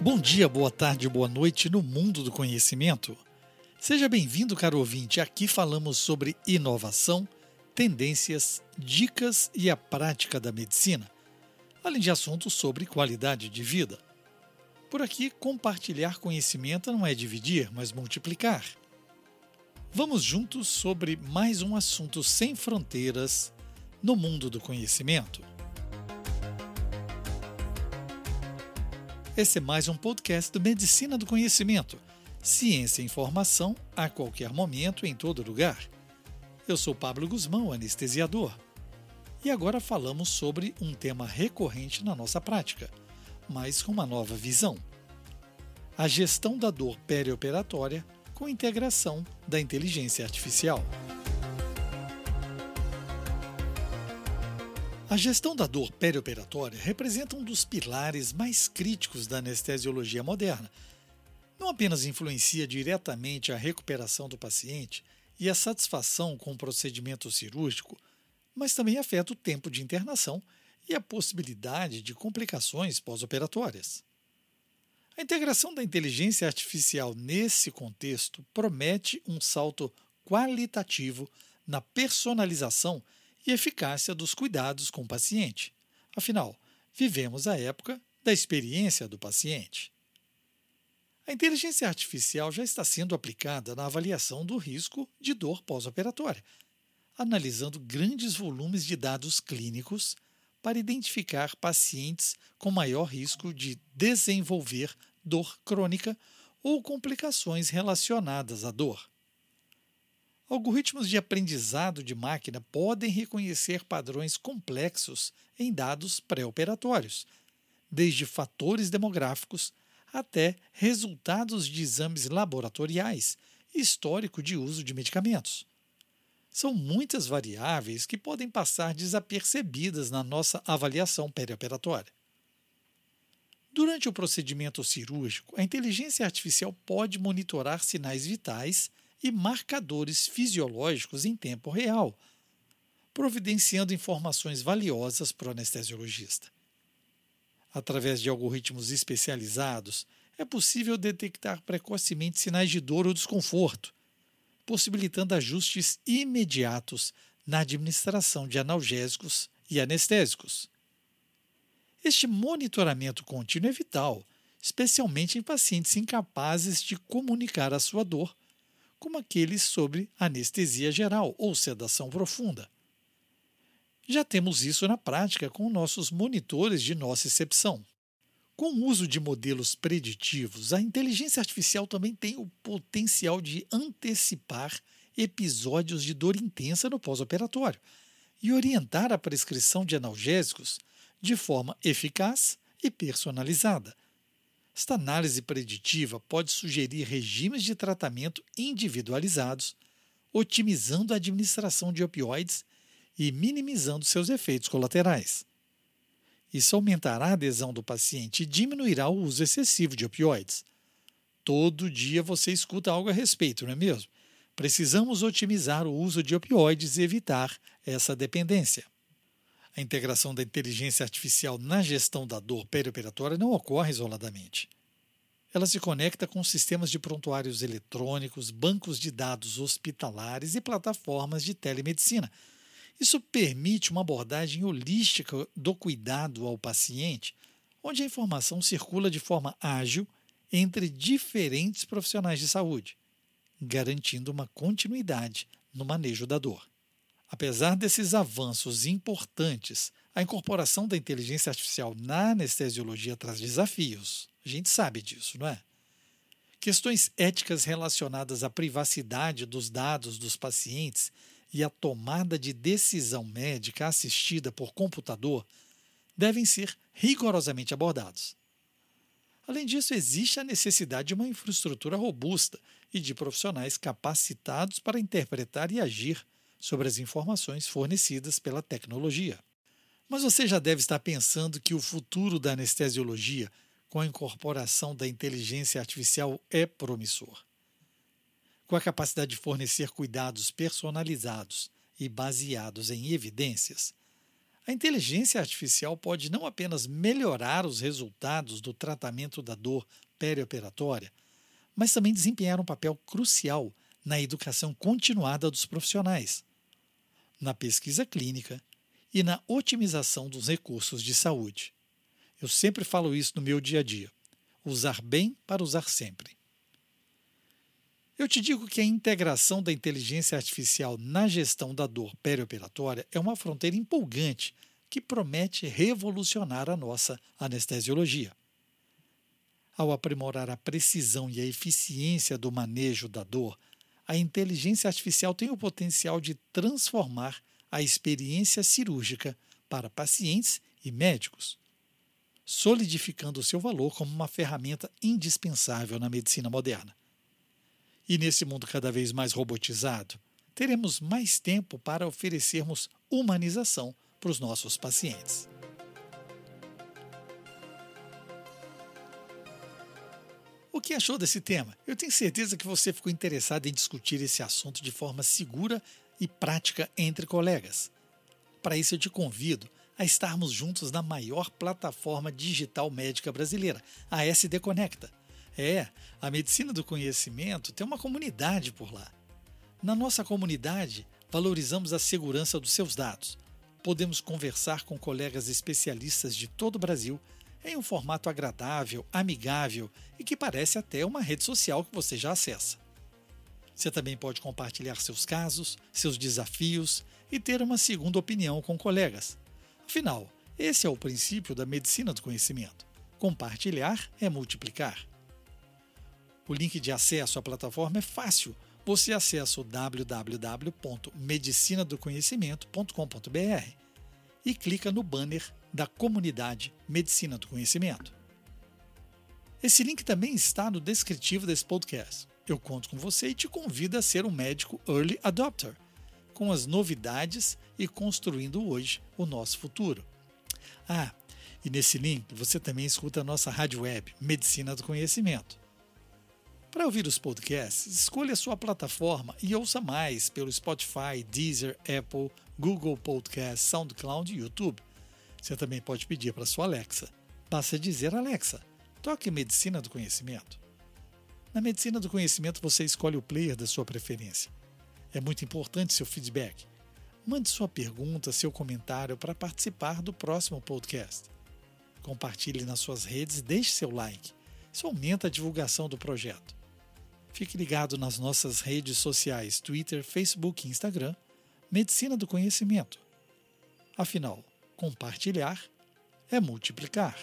Bom dia, boa tarde, boa noite no mundo do conhecimento. Seja bem-vindo, caro ouvinte. Aqui falamos sobre inovação, tendências, dicas e a prática da medicina, além de assuntos sobre qualidade de vida. Por aqui, compartilhar conhecimento não é dividir, mas multiplicar. Vamos juntos sobre mais um assunto sem fronteiras no mundo do conhecimento. Esse é mais um podcast do Medicina do Conhecimento. Ciência e informação a qualquer momento, em todo lugar. Eu sou Pablo Guzmão, anestesiador. E agora falamos sobre um tema recorrente na nossa prática, mas com uma nova visão. A gestão da dor perioperatória com integração da inteligência artificial. A gestão da dor perioperatória representa um dos pilares mais críticos da anestesiologia moderna. Não apenas influencia diretamente a recuperação do paciente e a satisfação com o procedimento cirúrgico, mas também afeta o tempo de internação e a possibilidade de complicações pós-operatórias. A integração da inteligência artificial nesse contexto promete um salto qualitativo na personalização e eficácia dos cuidados com o paciente. Afinal, vivemos a época da experiência do paciente. A inteligência artificial já está sendo aplicada na avaliação do risco de dor pós-operatória, analisando grandes volumes de dados clínicos para identificar pacientes com maior risco de desenvolver dor crônica ou complicações relacionadas à dor. Algoritmos de aprendizado de máquina podem reconhecer padrões complexos em dados pré-operatórios, desde fatores demográficos até resultados de exames laboratoriais e histórico de uso de medicamentos. São muitas variáveis que podem passar desapercebidas na nossa avaliação perioperatória. Durante o procedimento cirúrgico, a inteligência artificial pode monitorar sinais vitais e marcadores fisiológicos em tempo real, providenciando informações valiosas para o anestesiologista. Através de algoritmos especializados, é possível detectar precocemente sinais de dor ou desconforto, possibilitando ajustes imediatos na administração de analgésicos e anestésicos. Este monitoramento contínuo é vital, especialmente em pacientes incapazes de comunicar a sua dor como aqueles sobre anestesia geral ou sedação profunda. Já temos isso na prática com nossos monitores de nocicepção. Com o uso de modelos preditivos, a inteligência artificial também tem o potencial de antecipar episódios de dor intensa no pós-operatório e orientar a prescrição de analgésicos de forma eficaz e personalizada esta análise preditiva pode sugerir regimes de tratamento individualizados, otimizando a administração de opioides e minimizando seus efeitos colaterais. Isso aumentará a adesão do paciente e diminuirá o uso excessivo de opioides. Todo dia você escuta algo a respeito, não é mesmo? Precisamos otimizar o uso de opioides e evitar essa dependência. A integração da inteligência artificial na gestão da dor perioperatória não ocorre isoladamente. Ela se conecta com sistemas de prontuários eletrônicos, bancos de dados hospitalares e plataformas de telemedicina. Isso permite uma abordagem holística do cuidado ao paciente, onde a informação circula de forma ágil entre diferentes profissionais de saúde, garantindo uma continuidade no manejo da dor. Apesar desses avanços importantes, a incorporação da inteligência artificial na anestesiologia traz desafios. A gente sabe disso, não é? Questões éticas relacionadas à privacidade dos dados dos pacientes e à tomada de decisão médica assistida por computador devem ser rigorosamente abordados. Além disso, existe a necessidade de uma infraestrutura robusta e de profissionais capacitados para interpretar e agir sobre as informações fornecidas pela tecnologia. Mas você já deve estar pensando que o futuro da anestesiologia, com a incorporação da inteligência artificial, é promissor. com a capacidade de fornecer cuidados personalizados e baseados em evidências, a inteligência artificial pode não apenas melhorar os resultados do tratamento da dor perioperatória, mas também desempenhar um papel crucial na educação continuada dos profissionais, na pesquisa clínica e na otimização dos recursos de saúde. Eu sempre falo isso no meu dia a dia. Usar bem para usar sempre. Eu te digo que a integração da inteligência artificial na gestão da dor perioperatória é uma fronteira empolgante que promete revolucionar a nossa anestesiologia. Ao aprimorar a precisão e a eficiência do manejo da dor, a inteligência artificial tem o potencial de transformar a experiência cirúrgica para pacientes e médicos, solidificando seu valor como uma ferramenta indispensável na medicina moderna. E nesse mundo cada vez mais robotizado, teremos mais tempo para oferecermos humanização para os nossos pacientes. O que achou desse tema? Eu tenho certeza que você ficou interessado em discutir esse assunto de forma segura e prática entre colegas. Para isso, eu te convido a estarmos juntos na maior plataforma digital médica brasileira, a SD Conecta. É, a medicina do conhecimento tem uma comunidade por lá. Na nossa comunidade, valorizamos a segurança dos seus dados. Podemos conversar com colegas especialistas de todo o Brasil em um formato agradável, amigável e que parece até uma rede social que você já acessa. Você também pode compartilhar seus casos, seus desafios e ter uma segunda opinião com colegas. Afinal, esse é o princípio da medicina do conhecimento. Compartilhar é multiplicar. O link de acesso à plataforma é fácil. Você acessa o www.medicinadoconhecimento.com.br e clica no banner da comunidade Medicina do Conhecimento. Esse link também está no descritivo desse podcast. Eu conto com você e te convido a ser um médico early adopter, com as novidades e construindo hoje o nosso futuro. Ah, e nesse link você também escuta a nossa rádio web Medicina do Conhecimento. Para ouvir os podcasts, escolha sua plataforma e ouça mais pelo Spotify, Deezer, Apple, Google Podcast, SoundCloud e YouTube. Você também pode pedir para sua Alexa. Basta dizer Alexa, toque Medicina do Conhecimento. Na Medicina do Conhecimento você escolhe o player da sua preferência. É muito importante seu feedback. Mande sua pergunta, seu comentário para participar do próximo podcast. Compartilhe nas suas redes e deixe seu like. Isso aumenta a divulgação do projeto. Fique ligado nas nossas redes sociais Twitter, Facebook e Instagram, Medicina do Conhecimento. Afinal, compartilhar é multiplicar.